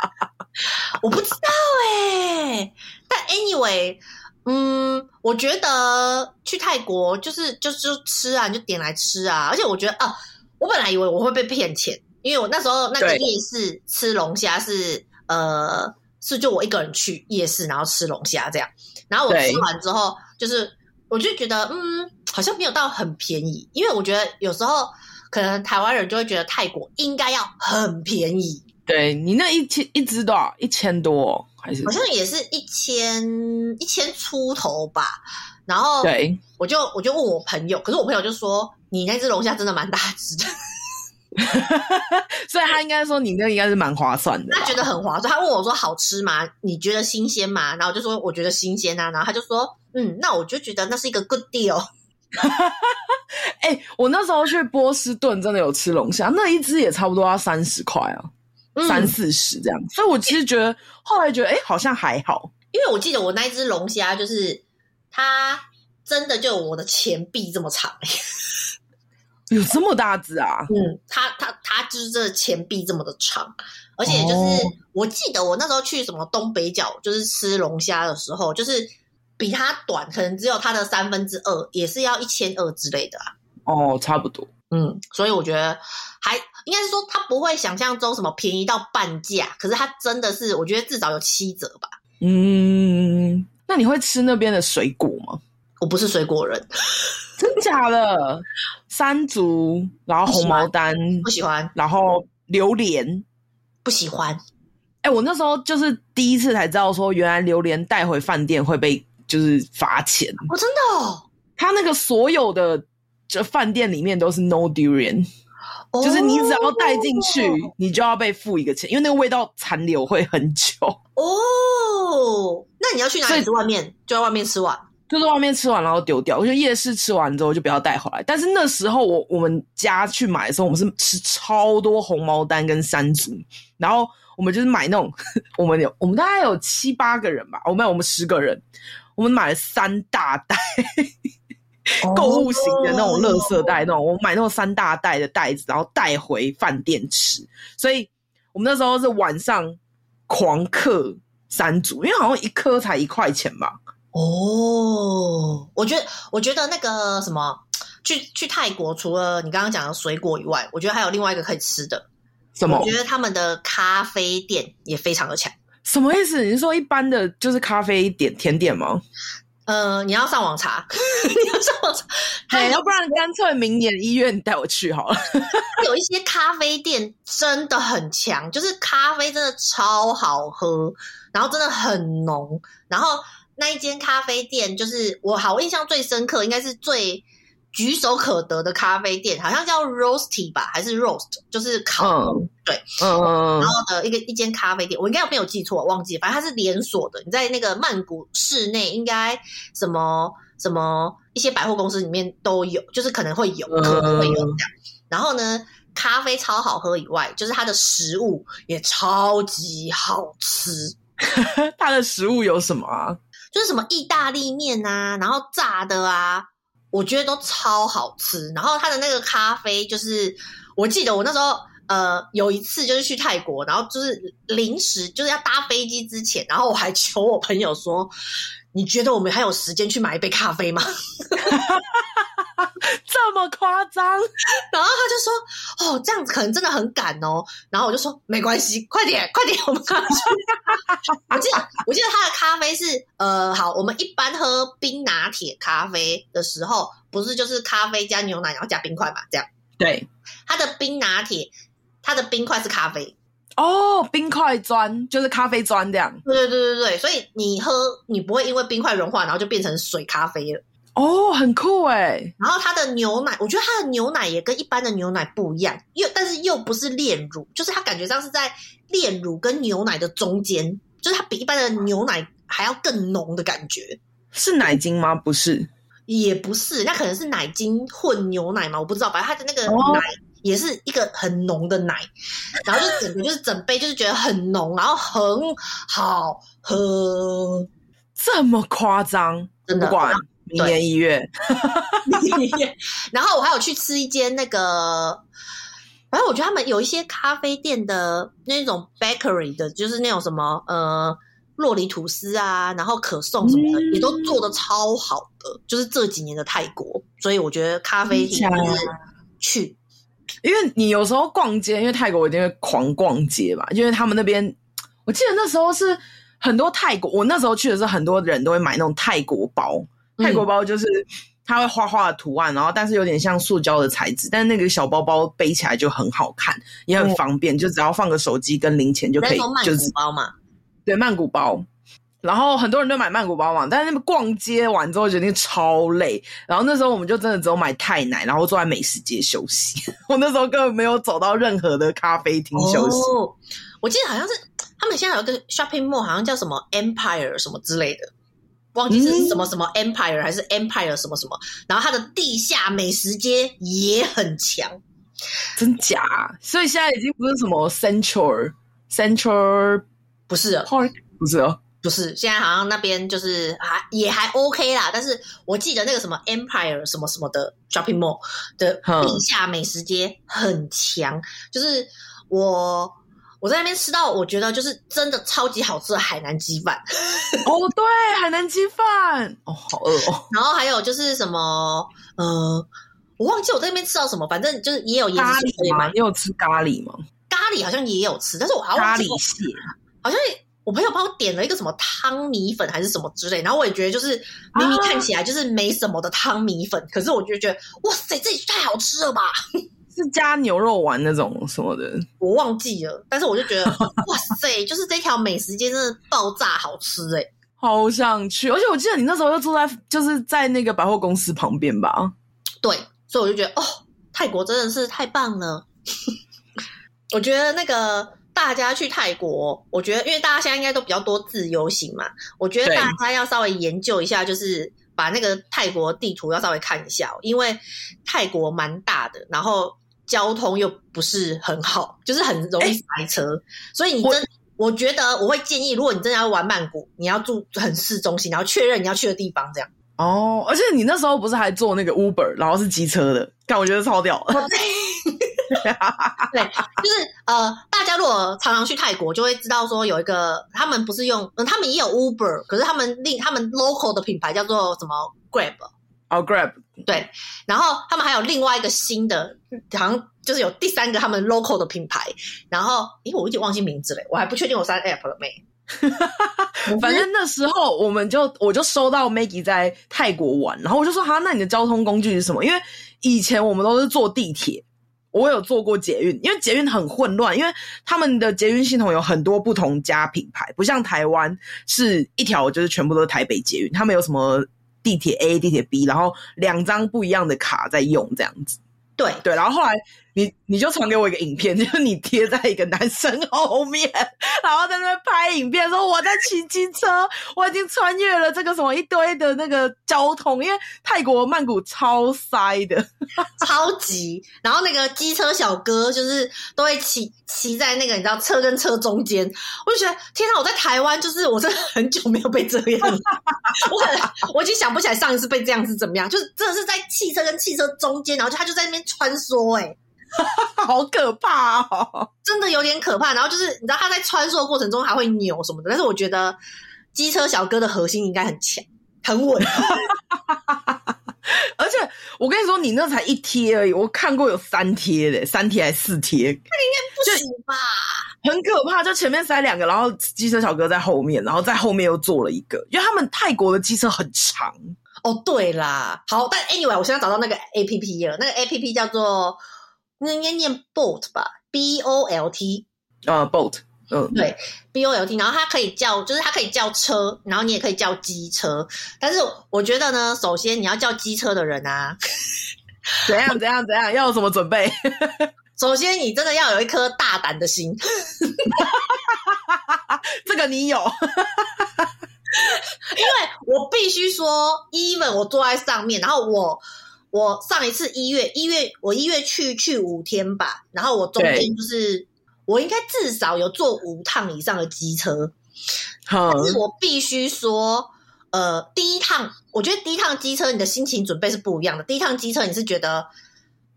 我不知道哎、欸，但 anyway，嗯，我觉得去泰国就是就是就吃啊，你就点来吃啊，而且我觉得啊。我本来以为我会被骗钱，因为我那时候那个夜市吃龙虾是呃是就我一个人去夜市，然后吃龙虾这样，然后我吃完之后，就是我就觉得嗯好像没有到很便宜，因为我觉得有时候可能台湾人就会觉得泰国应该要很便宜。对，你那一千一只多少？一千多还是？好像也是一千一千出头吧。然后对，我就我就问我朋友，可是我朋友就说。你那只龙虾真的蛮大只的，所以他应该说你那个应该是蛮划算的。他觉得很划算，他问我说好吃吗？你觉得新鲜吗？然后我就说我觉得新鲜啊，然后他就说嗯，那我就觉得那是一个 good deal。哎、欸，我那时候去波士顿真的有吃龙虾，那一只也差不多要三十块啊，三四十这样。所以我其实觉得后来觉得哎、欸，好像还好，因为我记得我那一只龙虾就是它真的就我的前臂这么长。有这么大只啊？嗯，它它它就是这前臂这么的长，而且就是、哦、我记得我那时候去什么东北角，就是吃龙虾的时候，就是比它短，可能只有它的三分之二，也是要一千二之类的啊。哦，差不多。嗯，所以我觉得还应该是说它不会想象中什么便宜到半价，可是它真的是我觉得至少有七折吧。嗯，那你会吃那边的水果吗？我不是水果人。真假的，山竹，然后红毛丹不喜欢，然后榴莲不喜欢。哎、欸，我那时候就是第一次才知道说，原来榴莲带回饭店会被就是罚钱。哦，真的哦？他那个所有的这饭店里面都是 no durian。哦、就是你只要带进去，你就要被付一个钱，因为那个味道残留会很久。哦，那你要去哪里吃？外面就在外面吃完，就在外面吃完然后丢掉。我觉得夜市吃完之后就不要带回来。但是那时候我我们家去买的时候，我们是吃超多红毛丹跟山竹，然后我们就是买那种，我们有我们大概有七八个人吧，我们有我们十个人，我们买了三大袋。购物型的那种垃圾袋，那种我买那种三大袋的袋子，然后带回饭店吃。所以我们那时候是晚上狂嗑三组，因为好像一颗才一块钱吧。哦，我觉得，我觉得那个什么，去去泰国，除了你刚刚讲的水果以外，我觉得还有另外一个可以吃的。什么？我觉得他们的咖啡店也非常的强。什么意思？你是说一般的就是咖啡点甜点吗？呃，你要上网查，你要上网查，哎，要不然干脆明年一月你带我去好了。有一些咖啡店真的很强，就是咖啡真的超好喝，然后真的很浓，然后那一间咖啡店就是我好，我印象最深刻，应该是最。举手可得的咖啡店，好像叫 Roasty 吧，还是 Roast，就是烤，嗯、对，嗯，然后呢一个一间咖啡店，我应该没有记错，忘记，反正它是连锁的。你在那个曼谷市内，应该什么什么一些百货公司里面都有，就是可能会有，可能会有这样。嗯、然后呢，咖啡超好喝以外，就是它的食物也超级好吃。它的食物有什么啊？就是什么意大利面啊，然后炸的啊。我觉得都超好吃，然后他的那个咖啡，就是我记得我那时候呃有一次就是去泰国，然后就是临时就是要搭飞机之前，然后我还求我朋友说，你觉得我们还有时间去买一杯咖啡吗？这么夸张？然后他就说：“哦，这样子可能真的很赶哦。”然后我就说：“没关系，快点，快点，我们赶快去。”我记得，我记得他的咖啡是呃，好，我们一般喝冰拿铁咖啡的时候，不是就是咖啡加牛奶，然后加冰块嘛？这样。对，他的冰拿铁，他的冰块是咖啡。哦，冰块砖就是咖啡砖这样。对对对对对，所以你喝，你不会因为冰块融化，然后就变成水咖啡了。哦，很酷哎。然后它的牛奶，我觉得它的牛奶也跟一般的牛奶不一样，又但是又不是炼乳，就是它感觉上是在炼乳跟牛奶的中间，就是它比一般的牛奶还要更浓的感觉。是奶精吗？不是，也不是，那可能是奶精混牛奶嘛，我不知道。反正它的那个奶也是一个很浓的奶，哦、然后就整个就是整杯就是觉得很浓，然后很好喝，这么夸张，真的。明年一月，然后我还有去吃一间那个，反正我觉得他们有一些咖啡店的那种 bakery 的，就是那种什么呃洛梨吐司啊，然后可颂什么的，嗯、也都做的超好的。就是这几年的泰国，所以我觉得咖啡厅就是去，因为你有时候逛街，因为泰国一定会狂逛街嘛，因为他们那边，我记得那时候是很多泰国，我那时候去的时候，很多人都会买那种泰国包。泰国包就是它会画画的图案，然后但是有点像塑胶的材质，但是那个小包包背起来就很好看，也很方便，就只要放个手机跟零钱就可以。就是包嘛，对，曼谷包。然后很多人都买曼谷包嘛，但是那个逛街完之后决定超累，然后那时候我们就真的只有买泰奶，然后坐在美食街休息。我那时候根本没有走到任何的咖啡厅休息。哦，我记得好像是他们现在有一个 shopping mall，好像叫什么 Empire 什么之类的。忘记是什么什么 Empire 还是 Empire 什么什么，然后它的地下美食街也很强，真假？所以现在已经不是什么 Central Central 不是不是哦，不是，现在好像那边就是还也还 OK 啦。但是我记得那个什么 Empire 什么什么的 Shopping Mall 的地下美食街很强，就是我。我在那边吃到，我觉得就是真的超级好吃的海南鸡饭。哦，对，海南鸡饭，哦，好饿哦。然后还有就是什么，呃，我忘记我在那边吃到什么，反正就是也有咖喱嘛，你有吃咖喱吗？咖喱好像也有吃，但是我好像咖喱蟹，好像我朋友帮我点了一个什么汤米粉还是什么之类，然后我也觉得就是明明看起来就是没什么的汤米粉，啊、可是我就觉得哇塞，这也太好吃了吧！是加牛肉丸那种什么的，我忘记了。但是我就觉得，哇塞，就是这条美食街真的爆炸好吃哎、欸！好想去，而且我记得你那时候又住在就是在那个百货公司旁边吧？对，所以我就觉得哦，泰国真的是太棒了。我觉得那个大家去泰国，我觉得因为大家现在应该都比较多自由行嘛，我觉得大家要稍微研究一下，就是把那个泰国地图要稍微看一下，因为泰国蛮大的，然后交通又不是很好，就是很容易塞车，所以你真。我觉得我会建议，如果你真的要玩曼谷，你要住很市中心，然后确认你要去的地方，这样。哦，而且你那时候不是还坐那个 Uber，然后是机车的，但我觉得超屌 对，就是呃，大家如果常常去泰国，就会知道说有一个，他们不是用，嗯，他们也有 Uber，可是他们另他们 local 的品牌叫做什么 Grab。哦、oh，Grab，对，然后他们还有另外一个新的，好像就是有第三个他们 local 的品牌，然后，因为我已经忘记名字了，我还不确定我删 app 了没。反正那时候我们就我就收到 Maggie 在泰国玩，然后我就说哈，那你的交通工具是什么？因为以前我们都是坐地铁，我有坐过捷运，因为捷运很混乱，因为他们的捷运系统有很多不同家品牌，不像台湾是一条就是全部都是台北捷运，他们有什么？地铁 A、地铁 B，然后两张不一样的卡在用这样子。对对，然后后来你你就传给我一个影片，就是你贴在一个男生后面，然后在那边拍影片，说我在骑机车，我已经穿越了这个什么一堆的那个交通，因为泰国曼谷超塞的，超级。然后那个机车小哥就是都会骑骑在那个你知道车跟车中间，我就觉得天哪！我在台湾就是我真的很久没有被这样，我可能我已经想不起来上一次被这样是怎么样，就是真的是在汽车跟汽车中间，然后就他就在那边。穿梭哎、好可怕哦！真的有点可怕。然后就是你知道他在穿梭的过程中还会扭什么的，但是我觉得机车小哥的核心应该很强，很稳。而且我跟你说，你那才一贴而已，我看过有三贴的，三贴还是四贴？那应该不行吧？很可怕，就前面塞两个，然后机车小哥在后面，然后在后面又做了一个，因为他们泰国的机车很长。哦，对啦，好，但 anyway，我现在找到那个 A P P 了，那个 A P P 叫做那应该念 Bolt 吧，B O L T，啊、uh,，Bolt，嗯、uh.，对，B O L T，然后它可以叫，就是它可以叫车，然后你也可以叫机车，但是我觉得呢，首先你要叫机车的人啊，怎样怎样怎样，要有什么准备？首先你真的要有一颗大胆的心，这个你有。因为我必须说，even 我坐在上面，然后我我上一次一月一月我一月去去五天吧，然后我中间就是我应该至少有坐五趟以上的机车，但是我必须说，呃，第一趟我觉得第一趟机车你的心情准备是不一样的。第一趟机车你是觉得，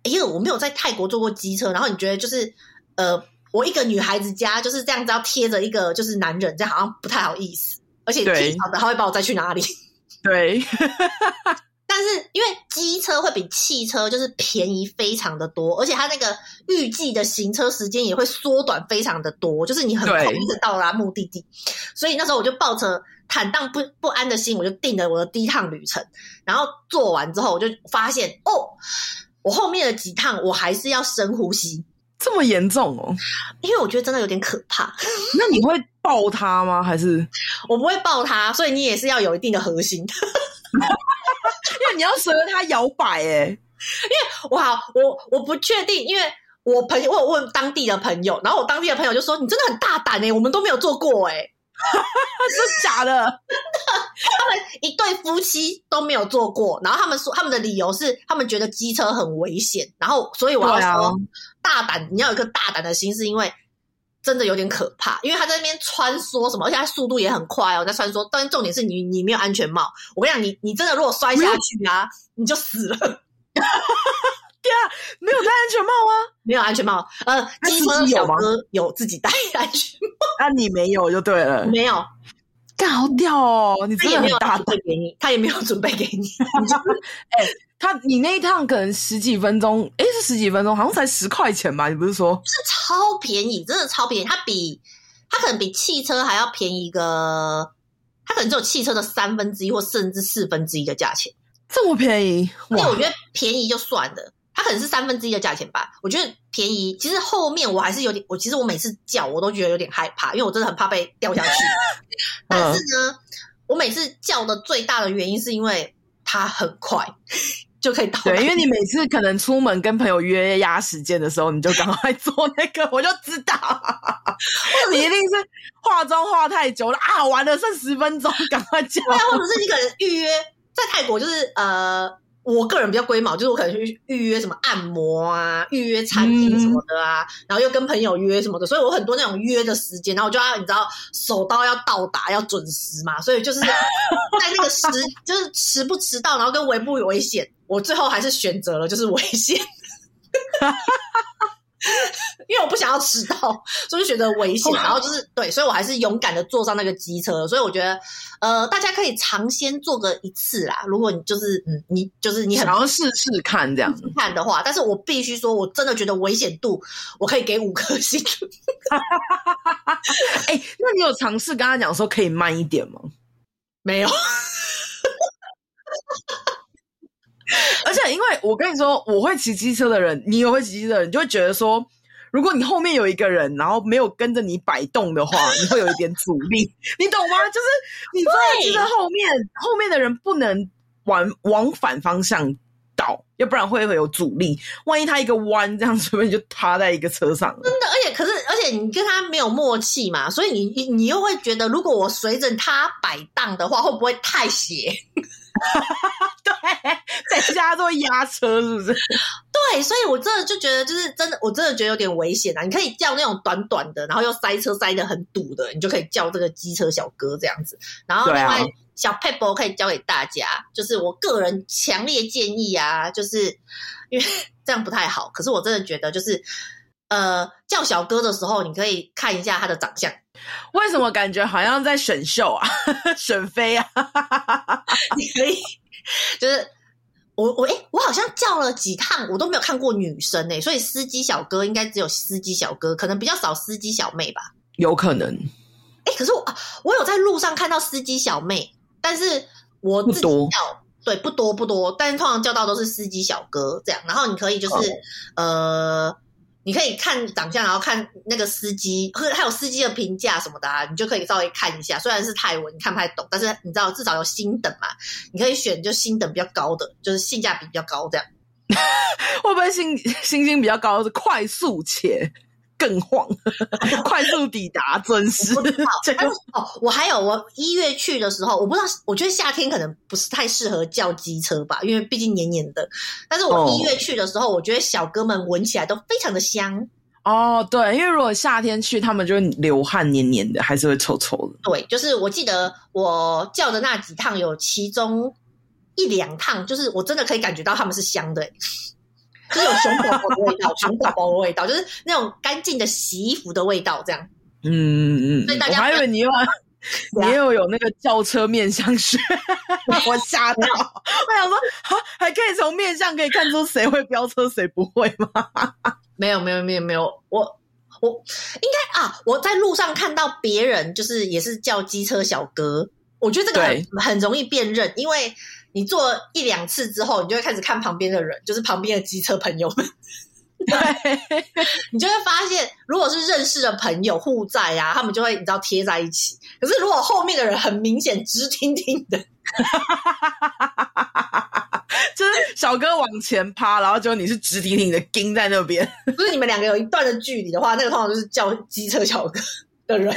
哎呦，我没有在泰国坐过机车，然后你觉得就是呃，我一个女孩子家就是这样子要贴着一个就是男人，这样好像不太好意思。而且挺好的，他会把我载去哪里？对，但是因为机车会比汽车就是便宜非常的多，而且它那个预计的行车时间也会缩短非常的多，就是你很快就到达目的地。所以那时候我就抱着坦荡不不安的心，我就定了我的第一趟旅程。然后做完之后，我就发现哦，我后面的几趟我还是要深呼吸。这么严重哦？因为我觉得真的有点可怕。那你会抱他吗？还是我不会抱他？所以你也是要有一定的核心，你要随着它摇摆哎。因为我好，我我不确定，因为我朋友我有问当地的朋友，然后我当地的朋友就说：“你真的很大胆哎，我们都没有做过哎。”是假的，真的。他们一对夫妻都没有做过，然后他们说他们的理由是他们觉得机车很危险，然后所以我要说大胆，你要有一颗大胆的心，是因为真的有点可怕，因为他在那边穿梭什么，而且他速度也很快哦，在穿梭。但重点是你你没有安全帽，我跟你讲，你你真的如果摔下去啊，你就死了。对啊，没有戴安全帽啊，没有安全帽。呃，机车小哥有自己戴安全帽，那、啊、你没有就对了，没有。干好屌哦！你真的很大准备给你，他也没有准备给你。哎、欸，他你那一趟可能十几分钟，哎、欸，是十几分钟，好像才十块钱吧？你不是说？是超便宜，真的超便宜。它比它可能比汽车还要便宜个，它可能只有汽车的三分之一或甚至四分之一的价钱。这么便宜？因为我觉得便宜就算了。它可能是三分之一的价钱吧，我觉得便宜。其实后面我还是有点，我其实我每次叫我都觉得有点害怕，因为我真的很怕被掉下去。但是呢，我每次叫的最大的原因是因为它很快 就可以到。对，因为你每次可能出门跟朋友约压时间的时候，你就赶快做那个，我就知道 你一定是化妆化太久了啊，完了剩十分钟，赶快叫。对啊，或者是你可能预约在泰国，就是呃。我个人比较龟毛，就是我可能去预约什么按摩啊，预约餐厅什么的啊，嗯、然后又跟朋友约什么的，所以我很多那种约的时间，然后我就要你知道手刀要到达要准时嘛，所以就是在那个时 就是迟不迟到，然后跟危不危险，我最后还是选择了就是危险。因为我不想要迟到，所以就觉得危险。然后就是对，所以我还是勇敢的坐上那个机车。所以我觉得，呃，大家可以尝鲜做个一次啦。如果你就是嗯，你就是你很想要试试看这样子看的话，但是我必须说，我真的觉得危险度，我可以给五颗星。哎、欸，那你有尝试跟他讲说可以慢一点吗？没有。而且，因为我跟你说，我会骑机车的人，你也会骑机车的人，就会觉得说，如果你后面有一个人，然后没有跟着你摆动的话，你会有一点阻力，你懂吗？就是你坐在机车后面，后面的人不能往往反方向倒，要不然会会有阻力。万一他一个弯这样子，你就趴在一个车上。真的，而且可是，而且你跟他没有默契嘛，所以你你你又会觉得，如果我随着他摆荡的话，会不会太斜？对，在家都会压车，是不是？对，所以我真的就觉得，就是真的，我真的觉得有点危险啊！你可以叫那种短短的，然后又塞车塞的很堵的，你就可以叫这个机车小哥这样子。然后另外小撇步可以教给大家，就是我个人强烈建议啊，就是因为 这样不太好，可是我真的觉得，就是呃，叫小哥的时候，你可以看一下他的长相。为什么感觉好像在选秀啊？选妃啊？你可以，就是我我哎，我好像叫了几趟，我都没有看过女生哎，所以司机小哥应该只有司机小哥，可能比较少司机小妹吧？有可能。哎，可是我我有在路上看到司机小妹，但是我自己叫，对，不多不多，但是通常叫到都是司机小哥这样，然后你可以就是、哦、呃。你可以看长相，然后看那个司机，或还有司机的评价什么的啊，你就可以稍微看一下。虽然是泰文，你看不太懂，但是你知道至少有星等嘛，你可以选就星等比较高的，就是性价比比较高这样。会不会星星星比较高是快速且？更晃，快速抵达，准时。哦，我还有，我一月去的时候，我不知道，我觉得夏天可能不是太适合叫机车吧，因为毕竟黏黏的。但是我一月去的时候，哦、我觉得小哥们闻起来都非常的香。哦，对，因为如果夏天去，他们就会流汗，黏黏的，还是会臭臭的。对，就是我记得我叫的那几趟，有其中一两趟，就是我真的可以感觉到他们是香的、欸。就是有熊宝宝的味道，熊宝宝的味道，就是那种干净的洗衣服的味道，这样。嗯嗯嗯。所以大家我还以为你又你又有那个轿车面相学，我吓到。我想说，哈，还可以从面相可以看出谁会飙车，谁不会吗？没有没有没有没有，我我应该啊，我在路上看到别人，就是也是叫机车小哥，我觉得这个很很容易辨认，因为。你做一两次之后，你就会开始看旁边的人，就是旁边的机车朋友们。对，你就会发现，如果是认识的朋友互在啊，他们就会你知道贴在一起。可是如果后面的人很明显直挺挺的，就是小哥往前趴，然后就你是直挺挺的盯在那边。不是你们两个有一段的距离的话，那个通常就是叫机车小哥的人。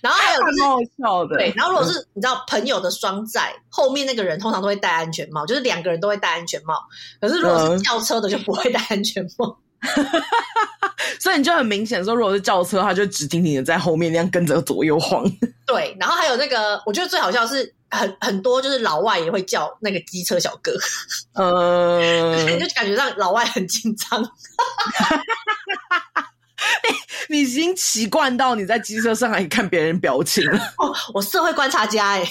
然后还有就是蛮好笑的，对。然后如果是你知道朋友的双载，后面那个人通常都会戴安全帽，就是两个人都会戴安全帽。可是如果是轿车的就不会戴安全帽，所以你就很明显说，如果是轿车，他就直挺挺的在后面那样跟着左右晃。对。然后还有那个，我觉得最好笑是很很多就是老外也会叫那个机车小哥，呃，你 就感觉让老外很紧张。你已经习惯到你在机车上还看别人表情了。哦，我社会观察家哎，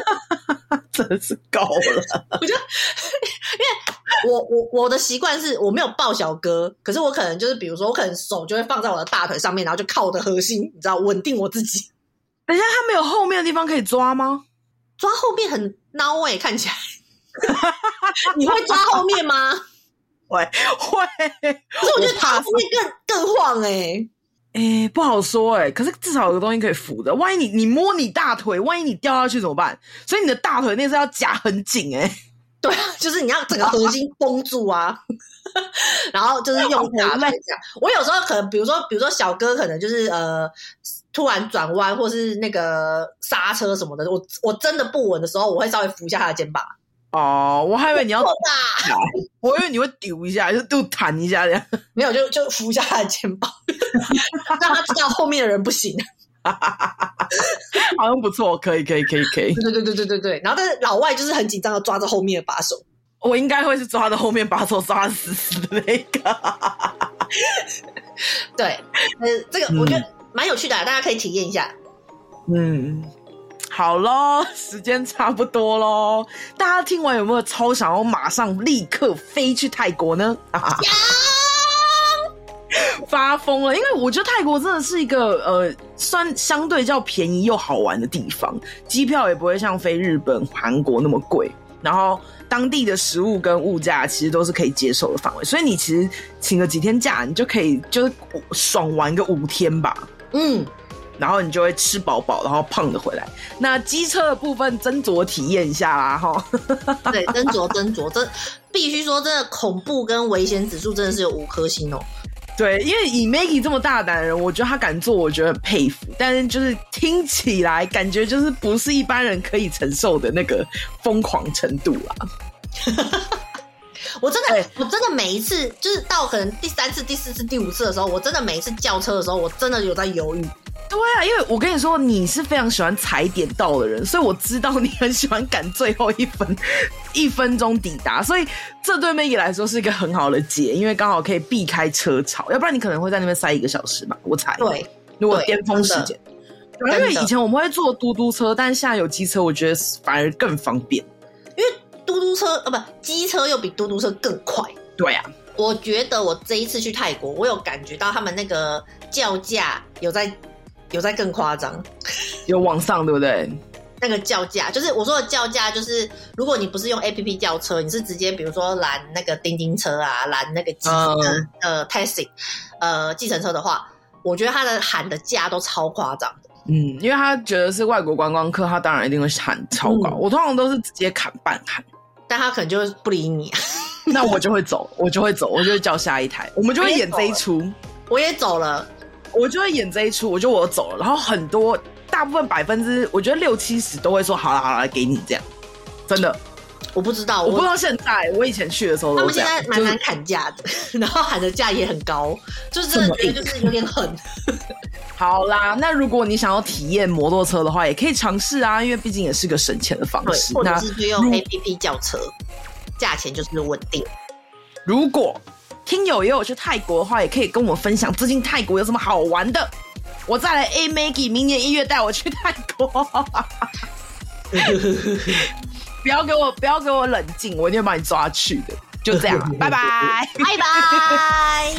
真是够了。我就因为我我我的习惯是我没有抱小哥，可是我可能就是比如说我可能手就会放在我的大腿上面，然后就靠我的核心，你知道稳定我自己。等一下，他没有后面的地方可以抓吗？抓后面很孬哎，看起来。你会抓后面吗？会 会，可是我觉得他后面更更晃哎、欸。哎、欸，不好说哎、欸。可是至少有个东西可以扶的。万一你你摸你大腿，万一你掉下去怎么办？所以你的大腿那是要夹很紧哎、欸。对，就是你要整个核心绷住啊。然后就是用大腿这样。我有时候可能，比如说，比如说小哥可能就是呃，突然转弯或是那个刹车什么的，我我真的不稳的时候，我会稍微扶一下他的肩膀。哦，我还以为你要，我以为你会丢一下，就就弹一下这样。没有，就就扶一下他的肩膀，让他知道后面的人不行。好像不错，可以，可以，可以，可以。对对对对对对对。然后，但是老外就是很紧张的抓着后面的把手。我应该会是抓着后面把手抓死死的那个。对，呃，这个我觉得蛮有趣的，大家可以体验一下。嗯。好喽，时间差不多喽。大家听完有没有超想要马上立刻飞去泰国呢？啊，发疯了！因为我觉得泰国真的是一个呃，算相对较便宜又好玩的地方，机票也不会像飞日本、韩国那么贵，然后当地的食物跟物价其实都是可以接受的范围，所以你其实请个几天假，你就可以就是爽玩个五天吧。嗯。然后你就会吃饱饱，然后胖的回来。那机车的部分斟酌体验一下啦，哈。对，斟酌斟酌，这必须说，这个恐怖跟危险指数真的是有五颗星哦。对，因为以 Maggie 这么大胆的人，我觉得他敢做，我觉得很佩服。但是就是听起来感觉就是不是一般人可以承受的那个疯狂程度啦。我真的，欸、我真的每一次就是到可能第三次、第四次、第五次的时候，我真的每一次叫车的时候，我真的有在犹豫。对啊，因为我跟你说，你是非常喜欢踩点到的人，所以我知道你很喜欢赶最后一分 一分钟抵达，所以这对 Maggie 来说是一个很好的解，因为刚好可以避开车潮，要不然你可能会在那边塞一个小时嘛。我猜，对，如果巅峰时间，因为以前我们会坐嘟嘟车，但是现在有机车，我觉得反而更方便，因为嘟嘟车啊不，机车又比嘟嘟车更快。对啊，我觉得我这一次去泰国，我有感觉到他们那个叫价有在。有在更夸张，有往上对不对？那个叫价就是我说的叫价，就是如果你不是用 APP 叫车，你是直接比如说拦那个叮叮车啊，拦那个机、嗯、呃 taxi 呃计程车的话，我觉得他的喊的价都超夸张的。嗯，因为他觉得是外国观光客，他当然一定会喊超高。嗯、我通常都是直接砍半喊，但他可能就不理你，那我就会走，我就会走，我就会叫下一台，我们就会演这一出。我也走了。我就会演这一出，我就我走了，然后很多大部分百分之，我觉得六七十都会说好了好了，给你这样，真的，我不知道，我不知道现在，我以前去的时候都，他们现在蛮难砍价的，就是、然后喊的价也很高，就是真的觉得就是有点狠。好啦，那如果你想要体验摩托车的话，也可以尝试啊，因为毕竟也是个省钱的方式。或者是就用 APP 叫车，价钱就是稳定。如果听友也有去泰国的话，也可以跟我分享最近泰国有什么好玩的。我再来 A Maggie，明年一月带我去泰国。不要给我，不要给我冷静，我一定会把你抓去的。就这样，拜拜，拜拜。